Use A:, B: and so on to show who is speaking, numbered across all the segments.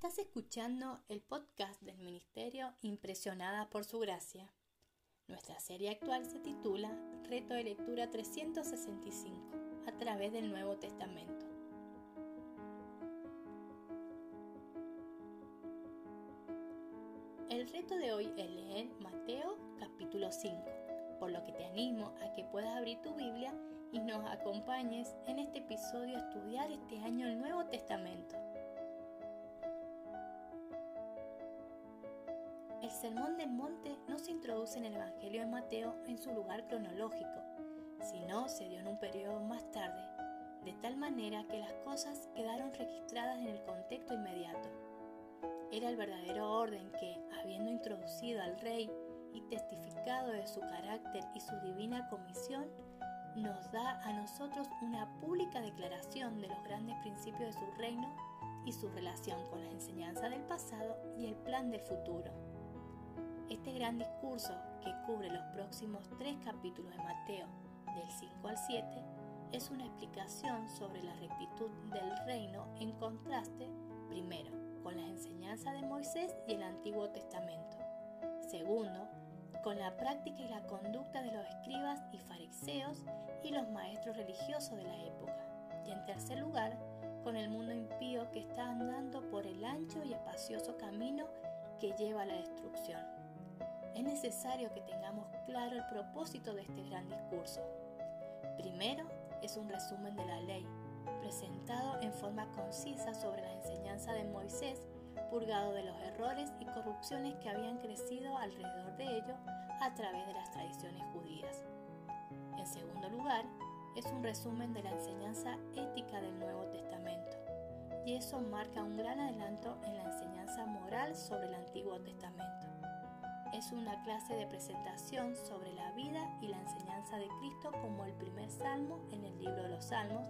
A: Estás escuchando el podcast del Ministerio Impresionada por Su Gracia. Nuestra serie actual se titula Reto de Lectura 365 a través del Nuevo Testamento. El reto de hoy es leer Mateo capítulo 5, por lo que te animo a que puedas abrir tu Biblia y nos acompañes en este episodio a estudiar este año el Nuevo Testamento. Sermón del Monte no se introduce en el Evangelio de Mateo en su lugar cronológico, sino se dio en un periodo más tarde, de tal manera que las cosas quedaron registradas en el contexto inmediato. Era el verdadero orden que, habiendo introducido al rey y testificado de su carácter y su divina comisión, nos da a nosotros una pública declaración de los grandes principios de su reino y su relación con la enseñanza del pasado y el plan del futuro. Este gran discurso, que cubre los próximos tres capítulos de Mateo, del 5 al 7, es una explicación sobre la rectitud del reino en contraste, primero, con las enseñanzas de Moisés y el Antiguo Testamento. Segundo, con la práctica y la conducta de los escribas y fariseos y los maestros religiosos de la época. Y en tercer lugar, con el mundo impío que está andando por el ancho y espacioso camino que lleva a la destrucción es necesario que tengamos claro el propósito de este gran discurso. Primero, es un resumen de la ley, presentado en forma concisa sobre la enseñanza de Moisés, purgado de los errores y corrupciones que habían crecido alrededor de ello a través de las tradiciones judías. En segundo lugar, es un resumen de la enseñanza ética del Nuevo Testamento, y eso marca un gran adelanto en la enseñanza moral sobre el Antiguo Testamento es una clase de presentación sobre la vida y la enseñanza de Cristo como el primer salmo en el libro de los salmos,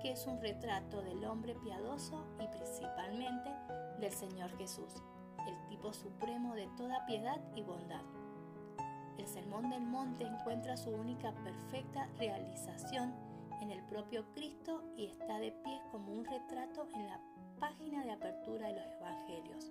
A: que es un retrato del hombre piadoso y principalmente del Señor Jesús, el tipo supremo de toda piedad y bondad. El Sermón del Monte encuentra su única perfecta realización en el propio Cristo y está de pie como un retrato en la página de apertura de los Evangelios.